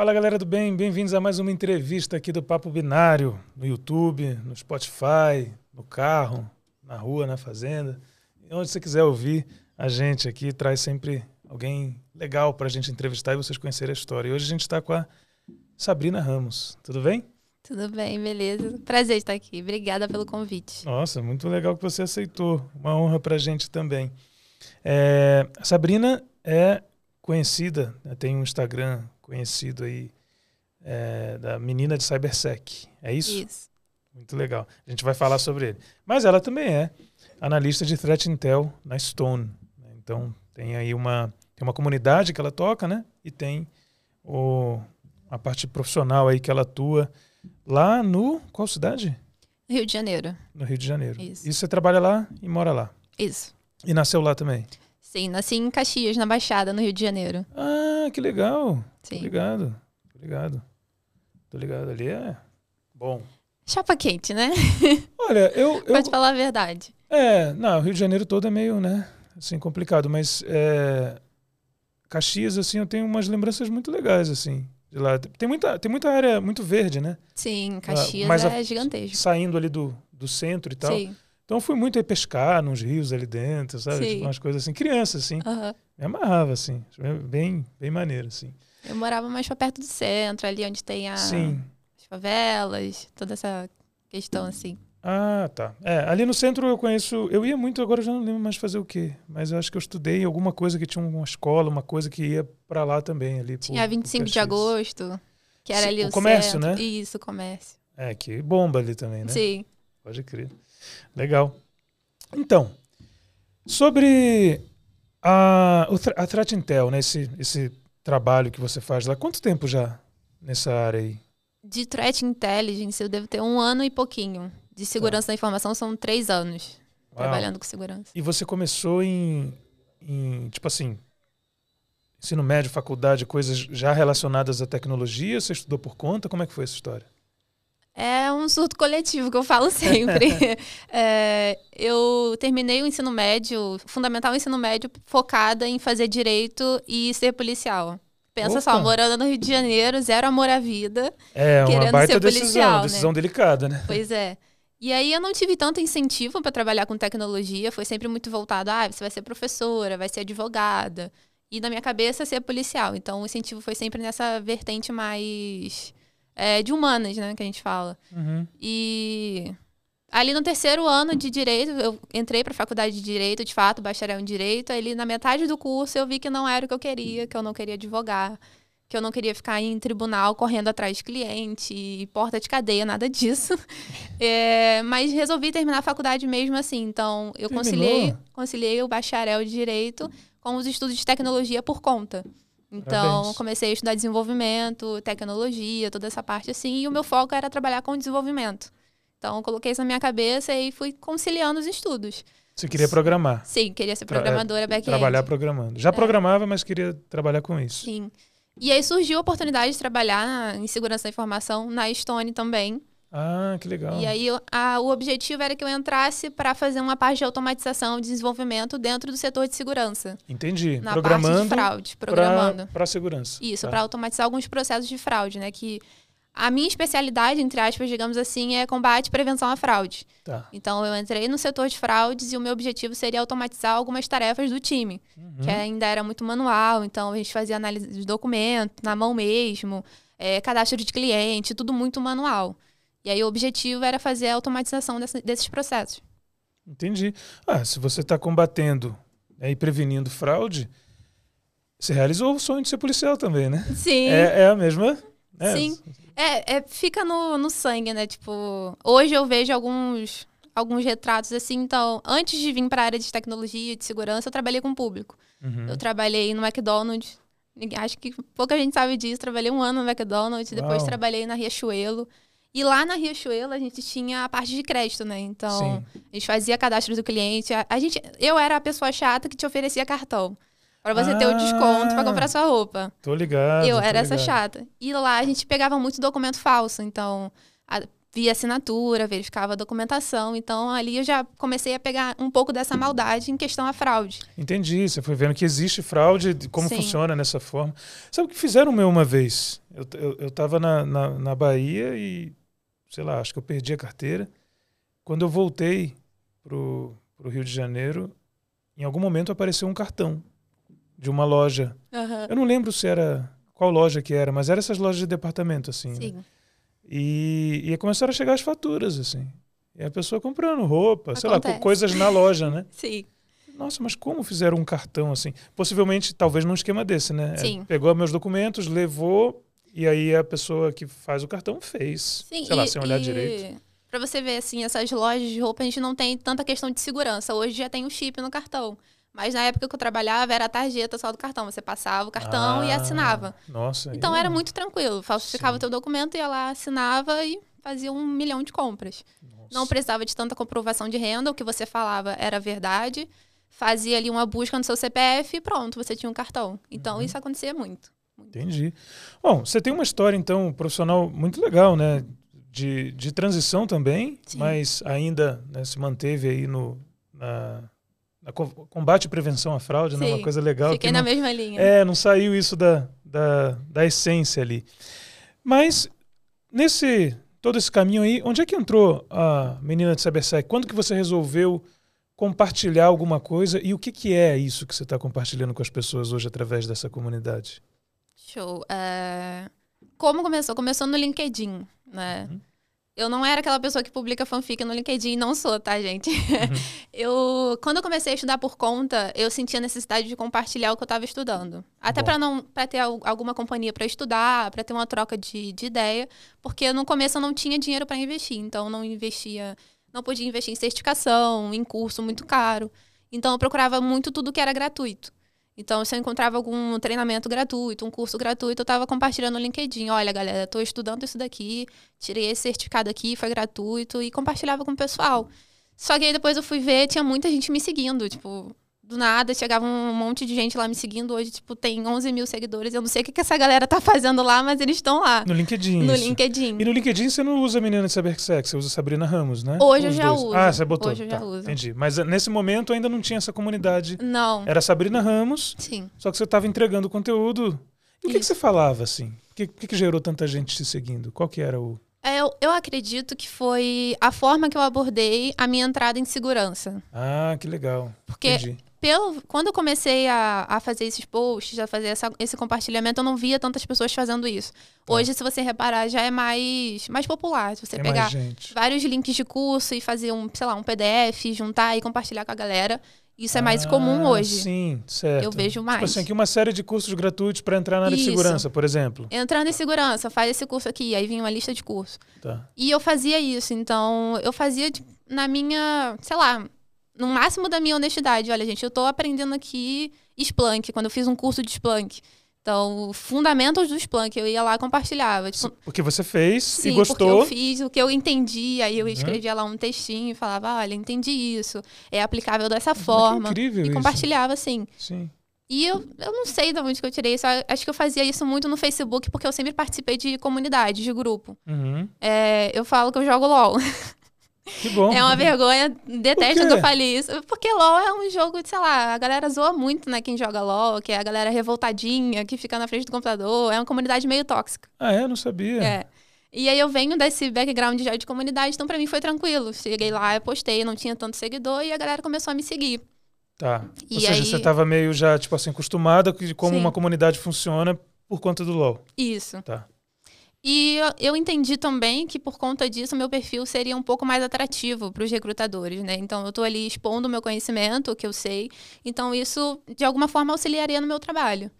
Fala galera do bem, bem-vindos a mais uma entrevista aqui do Papo Binário, no YouTube, no Spotify, no carro, na rua, na fazenda. E onde você quiser ouvir a gente aqui, traz sempre alguém legal para a gente entrevistar e vocês conhecerem a história. E hoje a gente está com a Sabrina Ramos. Tudo bem? Tudo bem, beleza. Prazer estar aqui. Obrigada pelo convite. Nossa, muito legal que você aceitou. Uma honra para a gente também. É, a Sabrina é conhecida, né, tem um Instagram conhecido aí é, da menina de Cybersec. É isso? Isso. Muito legal. A gente vai falar sobre ele. Mas ela também é analista de Threat Intel na Stone. né? Então tem aí uma, tem uma comunidade que ela toca, né? E tem o, a parte profissional aí que ela atua lá no. Qual cidade? Rio de Janeiro. No Rio de Janeiro. Isso. E você trabalha lá e mora lá. Isso. E nasceu lá também. Sim, nasci em Caxias, na Baixada, no Rio de Janeiro. Ah, que legal. Sim. ligado. Tô ligado. Tô ligado. Ali é bom. Chapa quente, né? Olha, eu. eu Pode falar a verdade. É, não, o Rio de Janeiro todo é meio, né, assim, complicado, mas é, Caxias, assim, eu tenho umas lembranças muito legais, assim, de lá. Tem muita, tem muita área muito verde, né, Sim, Caxias mas é a- gigantesco. saindo ali do, do centro e tal. Sim. Então fui muito aí pescar nos rios ali dentro, sabe, Sim. tipo, umas coisas assim, criança, assim, aham. me amarrava, assim, bem, bem maneiro, assim. Eu morava mais pra perto do centro, ali onde tem a- Sim. as favelas, toda essa questão assim. Ah, tá. É, ali no centro eu conheço. Eu ia muito, agora eu já não lembro mais fazer o quê. Mas eu acho que eu estudei alguma coisa que tinha uma escola, uma coisa que ia pra lá também. Ali, por- Tinha por 25 de Caxias. agosto, que era Sim, ali o o, comércio, centro. né? Isso, o comércio. É, que bomba ali também, né? Sim. Pode crer. Legal. Então, sobre a, a Threat Intel, né? Esse, esse trabalho que você faz lá. Quanto tempo já nessa área aí? De Threat Intelligence, eu devo ter um ano e pouquinho. De segurança da informação são três anos Uau. trabalhando com segurança. E você começou em, em, tipo assim, ensino médio, faculdade, coisas já relacionadas à tecnologia? Você estudou por conta? Como é que foi essa história? É um surto coletivo que eu falo sempre. É, eu terminei o ensino médio, fundamental ensino médio, focada em fazer direito e ser policial. Pensa Opa! só, morando no Rio de Janeiro, zero amor à vida. É uma baita ser decisão, policial, né? decisão delicada, né? Pois é. E aí eu não tive tanto incentivo para trabalhar com tecnologia, foi sempre muito voltado, ah, você vai ser professora, vai ser advogada. E na minha cabeça ser policial. Então o incentivo foi sempre nessa vertente mais é, de humanas, né, que a gente fala. Uhum. E ali no terceiro ano de direito, eu entrei para a faculdade de direito, de fato, bacharel em direito. Ali na metade do curso eu vi que não era o que eu queria, que eu não queria advogar, que eu não queria ficar em tribunal correndo atrás de cliente e porta de cadeia, nada disso. É, mas resolvi terminar a faculdade mesmo assim. Então eu Terminou? conciliei, conciliei o bacharel de direito com os estudos de tecnologia por conta. Então, Parabéns. comecei a estudar desenvolvimento, tecnologia, toda essa parte assim, e o meu foco era trabalhar com desenvolvimento. Então, coloquei isso na minha cabeça e fui conciliando os estudos. Você queria programar, Sim, queria ser é, programadora back-end. trabalhar programando. Já programava, mas queria trabalhar com isso. Sim. E aí surgiu a oportunidade de trabalhar em segurança da informação na Stone também. Ah, que legal. E aí a- o objetivo era que eu entrasse para fazer uma parte de automatização e desenvolvimento dentro do setor de segurança. Entendi. Na programando parte de fraude, programando. para segurança. Isso, Tá. para automatizar alguns processos de fraude, né? Que a minha especialidade, entre aspas, digamos assim, é combate e prevenção à fraude. Tá. Então, eu entrei no setor de fraudes e o meu objetivo seria automatizar algumas tarefas do time, Uhum. que ainda era muito manual. Então, a gente fazia análise de documento, na mão mesmo, é, cadastro de cliente, tudo muito manual. E aí, o objetivo era fazer a automatização dessa- desses processos. Entendi. Ah, se você está combatendo né, e prevenindo fraude, você realizou o sonho de ser policial também, né? Sim. É, é a mesma. né? Sim. É, é, fica no, no sangue, né? Tipo, hoje eu vejo alguns, alguns retratos assim. Então, antes de vir para a área de tecnologia e de segurança, eu trabalhei com o público. Uhum. Eu trabalhei no McDonald's. Acho que pouca gente sabe disso. Trabalhei um ano no McDonald's, depois Uau. trabalhei na Riachuelo. E lá na Riachuelo a gente tinha a parte de crédito, né? Então, Sim. a gente fazia cadastro do cliente. A, a gente, eu era a pessoa chata que te oferecia cartão. Pra você ter o desconto pra Ah. comprar sua roupa. Tô ligado. Eu tô era essa ligado. chata. E lá a gente pegava muito documento falso. Então, a- via assinatura, verificava a documentação. Então, ali eu já comecei a pegar um pouco dessa maldade em questão à fraude. Entendi. Você foi vendo que existe fraude, de como Sim. funciona nessa forma. Sabe o que fizeram o meu uma vez? Eu, eu, eu tava na, na, na Bahia e, sei lá, acho que eu perdi a carteira. Quando eu voltei pro, pro Rio de Janeiro, em algum momento apareceu um cartão de uma loja. Eu não lembro se era qual loja que era, mas era essas lojas de departamento, assim. né? Sim. E, e aí começaram a chegar as faturas, assim. E a pessoa comprando roupa, sei lá, co- Acontece. coisas na loja, né? Sim. Nossa, mas como fizeram um cartão assim? Possivelmente, talvez num esquema desse, né? É, Sim. pegou meus documentos, levou, e aí a pessoa que faz o cartão fez. Sim, sei lá, e- sem olhar e direito. Pra você ver, assim, essas lojas de roupa, a gente não tem tanta questão de segurança. Hoje já tem o chip no cartão. Mas na época que eu trabalhava, era a tarjeta só do cartão. Você passava o cartão e Ah, assinava. Nossa. Então aí- era muito tranquilo. Falsificava Sim. o teu documento, ia lá, assinava e fazia um milhão de compras. Nossa. Não precisava de tanta comprovação de renda, o que você falava era verdade. Fazia ali uma busca no seu CPF e pronto, você tinha um cartão. Então Uhum. isso acontecia muito. Entendi. Bom, você tem uma história, então, profissional muito legal, né? De, de transição também, Sim. mas ainda né, se manteve aí no na, na co- combate e prevenção à fraude, né? Uma Sim. coisa legal. Fiquei que na não- mesma linha. É, não saiu isso da, da, da essência ali. Mas nesse todo esse caminho aí, onde é que entrou a menina de Cybersec? Quando que você resolveu compartilhar alguma coisa e o que, que é isso que você está compartilhando com as pessoas hoje através dessa comunidade? Show. É, Como começou? Começou no LinkedIn, né? Uhum. Eu não era aquela pessoa que publica fanfic no LinkedIn, não sou, tá, gente? Uhum. eu, quando eu comecei a estudar por conta, eu sentia necessidade de compartilhar o que eu estava estudando. Até para não, para ter al- alguma companhia para estudar, para ter uma troca de, de ideia, porque no começo eu não tinha dinheiro para investir, então eu não investia, não podia investir em certificação, em curso muito caro. Então eu procurava muito tudo que era gratuito. Então, se eu encontrava algum treinamento gratuito, um curso gratuito, eu estava compartilhando no LinkedIn. Olha, galera, estou estudando isso daqui, tirei esse certificado aqui, foi gratuito, e compartilhava com o pessoal. Só que aí depois eu fui ver, tinha muita gente me seguindo, tipo, do nada, chegava um monte de gente lá me seguindo. Hoje, tipo, tem 11 mil seguidores. Eu não sei o que, que essa galera tá fazendo lá, mas eles estão lá, No LinkedIn. no isso. LinkedIn. E no LinkedIn você não usa a menina de Cybersec, você usa Sabrina Ramos, né? Hoje eu Os já dois. uso. Ah, você botou. Hoje eu já Tá, uso. Entendi. Mas eh, nesse momento ainda não tinha essa comunidade. Não, Era Sabrina Ramos, sim. só que você estava entregando conteúdo. E o que, que você falava, assim? O que, que, que gerou tanta gente te seguindo? Qual que era o... É, Eu, eu acredito que foi a forma que eu abordei a minha entrada em segurança. Ah, que legal. Porque Entendi. Pelo, quando eu comecei a, a fazer esses posts, a fazer essa- esse compartilhamento, eu não via tantas pessoas fazendo isso. Tá. Hoje, se você reparar, já é mais, mais popular. Se você Tem pegar vários links de curso e fazer um, sei lá, um PDF, juntar e compartilhar com a galera, isso é mais comum Ah, hoje. Sim, certo. Eu vejo mais. Tipo assim, aqui uma série de cursos gratuitos para entrar na área de Isso. segurança, por exemplo. Entrando em segurança, faz esse curso aqui, aí vinha uma lista de curso. Tá. E eu fazia isso, então eu fazia tipo, na minha, sei lá, no máximo da minha honestidade. Olha, gente, eu tô aprendendo aqui Splunk, quando eu fiz um curso de Splunk. Então, fundamentos do Splunk, eu ia lá e compartilhava. Tipo, Porque você fez sim, e porque gostou. eu fiz o que eu entendi, aí eu Uhum. escrevia lá um textinho e falava, olha, entendi isso, é aplicável dessa Mas que forma. incrível E isso. compartilhava, assim. Sim. E eu, eu não sei de onde que eu tirei isso. Acho que eu fazia isso muito no Facebook, porque eu sempre participei de comunidade, de grupo. Uhum. É, eu falo que eu jogo LOL. Que bom. É uma vergonha, detesto que eu fale isso. Porque LOL é um jogo, sei lá, a galera zoa muito, né, quem joga LOL, que é a galera revoltadinha, que fica na frente do computador. É uma comunidade meio tóxica. Ah, é? Não sabia. É. E aí eu venho desse background já de comunidade, então pra mim foi tranquilo. Cheguei lá, eu postei, não tinha tanto seguidor e a galera começou a me seguir. Tá. E Ou seja, aí- você estava meio já, tipo assim, acostumada de como Sim. uma comunidade funciona por conta do LoL. Isso. Tá. E eu- entendi também que por conta disso meu perfil seria um pouco mais atrativo para os recrutadores, né? Então eu tô ali expondo o meu conhecimento, o que eu sei. Então isso de alguma forma auxiliaria no meu trabalho.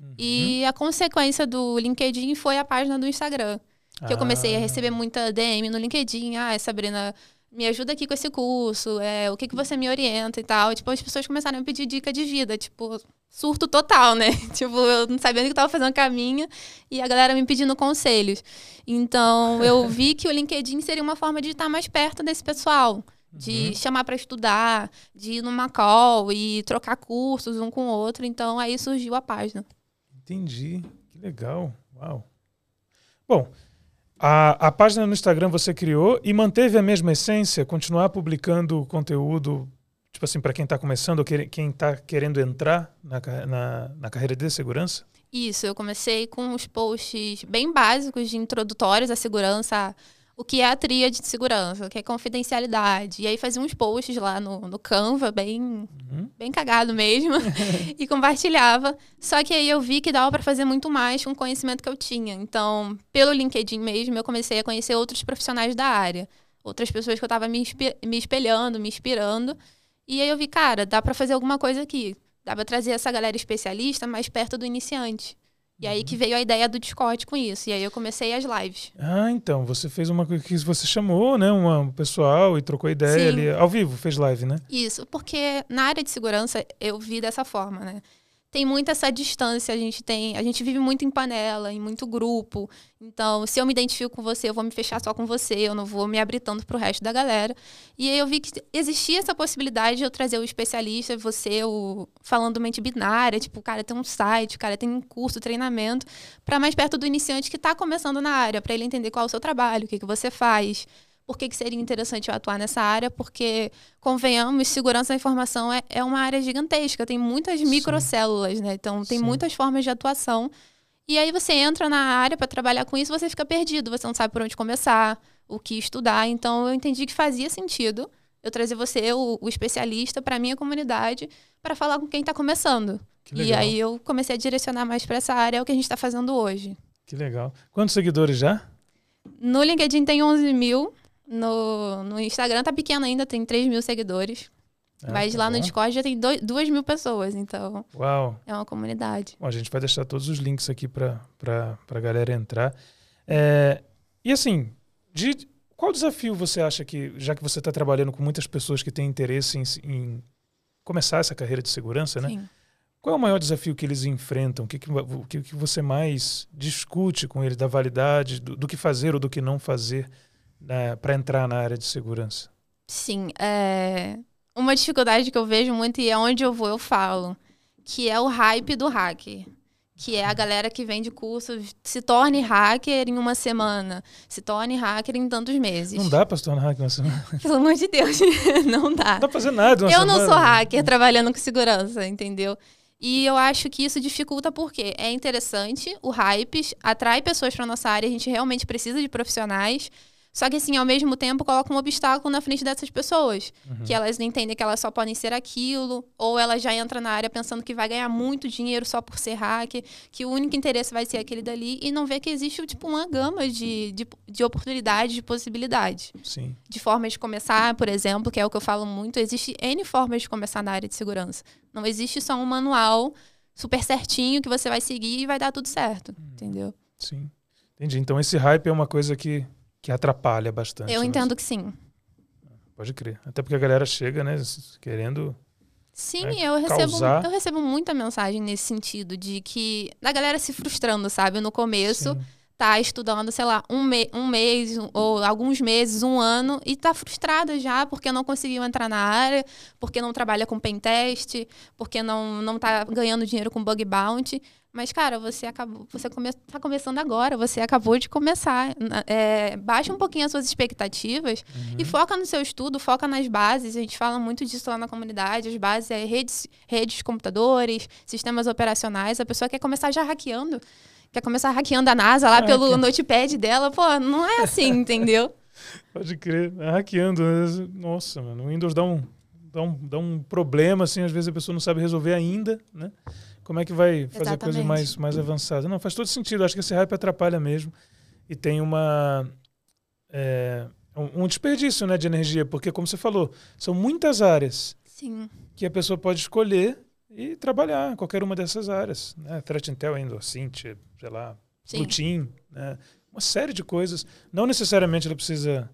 Uhum. E a consequência do LinkedIn foi a página do Instagram, que eu comecei a Ah, receber muita DM no LinkedIn. Ah, Sabrina, me ajuda aqui com esse curso, é, o que, que você me orienta e tal. E, tipo, as pessoas começaram a me pedir dica de vida, tipo, surto total, né? tipo, eu não sabendo que tava fazendo caminho e a galera me pedindo conselhos. Então, eu vi que o LinkedIn seria uma forma de estar mais perto desse pessoal. De Uhum. chamar para estudar, de ir numa call e trocar cursos um com o outro. Então, aí surgiu a página. Entendi. Que legal. Uau. Bom, A, a página no Instagram você criou e manteve a mesma essência? Continuar publicando conteúdo, tipo assim, para quem está começando ou quem está querendo entrar na, na, na carreira de segurança? Isso, eu comecei com os posts bem básicos de introdutórios à segurança, o que é a tríade de segurança, o que é confidencialidade. E aí fazia uns posts lá no, no Canva, bem, uhum. bem cagado mesmo, e compartilhava. Só que aí eu vi que dava para fazer muito mais com o conhecimento que eu tinha. Então, pelo LinkedIn mesmo, eu comecei a conhecer outros profissionais da área, outras pessoas que eu estava me, me espelhando, me inspirando. E aí eu vi, cara, dá para fazer alguma coisa aqui. Dá para trazer essa galera especialista mais perto do iniciante. E aí que veio a ideia do Discord com isso. E aí eu comecei as lives. Ah, então. Você fez uma coisa que você chamou, né? Um pessoal e trocou ideia Sim. ali. Ao vivo, fez live, né? Isso, porque na área de segurança eu vi dessa forma, né? Tem muito essa distância, a gente tem, a gente vive muito em panela, em muito grupo. Então, se eu me identifico com você, eu vou me fechar só com você, eu não vou me abrir tanto pro resto da galera. E aí eu vi que existia essa possibilidade de eu trazer o especialista, você, o falando mente binária, tipo, o cara tem um site, o cara tem um curso, treinamento, para mais perto do iniciante que está começando na área, para ele entender qual é o seu trabalho, o que, que você faz, por que, que seria interessante eu atuar nessa área? Porque, convenhamos, segurança da informação é, é uma área gigantesca, tem muitas microcélulas, né? Então, tem Sim. muitas formas de atuação. E aí você entra na área para trabalhar com isso, você fica perdido, você não sabe por onde começar, o que estudar. Então, eu entendi que fazia sentido eu trazer você, o, o especialista, para a minha comunidade, para falar com quem está começando. E aí eu comecei a direcionar mais para essa área, é o que a gente está fazendo hoje. Que legal. Quantos seguidores já? No LinkedIn tem 11 mil. No, no Instagram tá pequeno ainda, tem 3 mil seguidores. É, mas tá lá bom. no Discord já tem 2 mil pessoas, então. Uau! É uma comunidade. Bom, a gente vai deixar todos os links aqui para a galera entrar. É, e assim, de, qual desafio você acha que, já que você está trabalhando com muitas pessoas que têm interesse em, em, começar essa carreira de segurança, né? Sim. Qual é o maior desafio que eles enfrentam? O que, que, o que, que você mais discute com eles da validade, do, do que fazer ou do que não fazer? Né, para entrar na área de segurança? Sim, é uma dificuldade que eu vejo muito e é onde eu vou eu falo, que é o hype do hacker. Que é a galera que vende curso, se torne hacker em uma semana, se torne hacker em tantos meses. Não dá para se tornar hacker em uma semana. Pelo amor de Deus, não dá. Não dá pra fazer nada. eu semana. não sou hacker trabalhando com segurança, entendeu? E eu acho que isso dificulta porque é interessante, o hype atrai pessoas para nossa área, a gente realmente precisa de profissionais. Só que, assim, ao mesmo tempo, coloca um obstáculo na frente dessas pessoas. Uhum. Que elas não entendem que elas só podem ser aquilo, ou ela já entra na área pensando que vai ganhar muito dinheiro só por ser hacker, que o único interesse vai ser aquele dali, e não vê que existe, tipo, uma gama de, de, de oportunidades, de possibilidades. Sim. De formas de começar, por exemplo, que é o que eu falo muito, existe N formas de começar na área de segurança. Não existe só um manual super certinho que você vai seguir e vai dar tudo certo, uhum. entendeu? Sim. Entendi. Então esse hype é uma coisa que que atrapalha bastante. Eu né? entendo que sim. Pode crer. Até porque a galera chega, né, querendo. Sim, né, eu, recebo, eu recebo muita mensagem nesse sentido, de que. Da galera se frustrando, sabe? No começo. Sim. Tá estudando, sei lá, um, me um mês ou alguns meses, um ano, e tá frustrada já porque não conseguiu entrar na área, porque não trabalha com pentest, porque não, não tá ganhando dinheiro com bug bounty. Mas, cara, você acabou, você come, tá começando agora, você acabou de começar. É, baixa um pouquinho as suas expectativas uhum. e foca no seu estudo, foca nas bases. A gente fala muito disso lá na comunidade. As bases é redes, redes de computadores, sistemas operacionais. A pessoa quer começar já hackeando. Quer começar hackeando a NASA lá pelo notepad dela. Pô, não é assim, entendeu? Pode crer. É hackeando. Nossa, mano. O Windows dá um, dá, um, dá um problema, assim. Às vezes a pessoa não sabe resolver ainda, né? Como é que vai fazer Exatamente. coisas mais, mais avançadas? Não, faz todo sentido. Acho que esse hype atrapalha mesmo. E tem uma. É, um desperdício né, de energia, porque, como você falou, são muitas áreas Sim. que a pessoa pode escolher e trabalhar qualquer uma dessas áreas. Né? Threat Intel ainda, Cint, sei lá, Routine, né? uma série de coisas. Não necessariamente ela precisa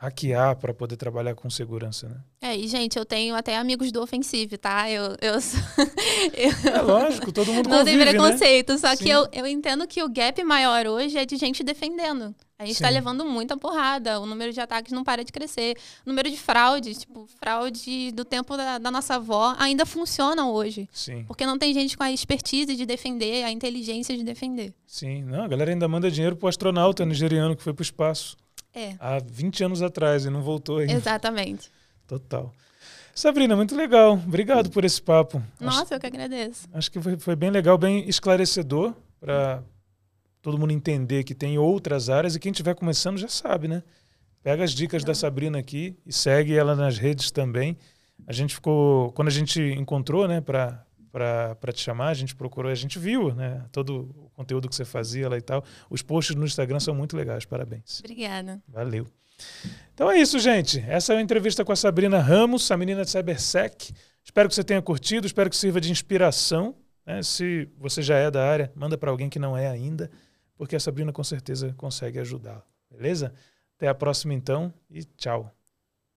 hackear para poder trabalhar com segurança, né? É, e gente, eu tenho até amigos do Offensive, tá? Eu, eu, eu é lógico, todo mundo Não convive, tem preconceito, né? só Sim. que eu, eu entendo que o gap maior hoje é de gente defendendo. A gente está levando muita porrada. O número de ataques não para de crescer. O número de fraude, tipo, fraude do tempo da, da, nossa avó, ainda funcionam hoje. Sim. Porque não tem gente com a expertise de defender, a inteligência de defender. Sim. Não, a galera ainda manda dinheiro pro astronauta nigeriano que foi pro espaço. É. Há 20 anos atrás e não voltou ainda. Exatamente. Total. Sabrina, muito legal. Obrigado por esse papo. Nossa, acho, eu que agradeço. Acho que foi, foi bem legal, bem esclarecedor para todo mundo entender que tem outras áreas e quem estiver começando já sabe, né? Pega as dicas da Sabrina aqui e segue ela nas redes também. A gente ficou, quando a gente encontrou, né, para para te chamar, a gente procurou, a gente viu, né, todo o conteúdo que você fazia lá e tal. Os posts no Instagram são muito legais, parabéns. Obrigada. Valeu. Então é isso, gente. Essa é a entrevista com a Sabrina Ramos, a menina de CyberSec. Espero que você tenha curtido, espero que sirva de inspiração. Né? Se você já é da área, manda para alguém que não é ainda porque a Sabrina com certeza consegue ajudar. Beleza? Até a próxima então e tchau.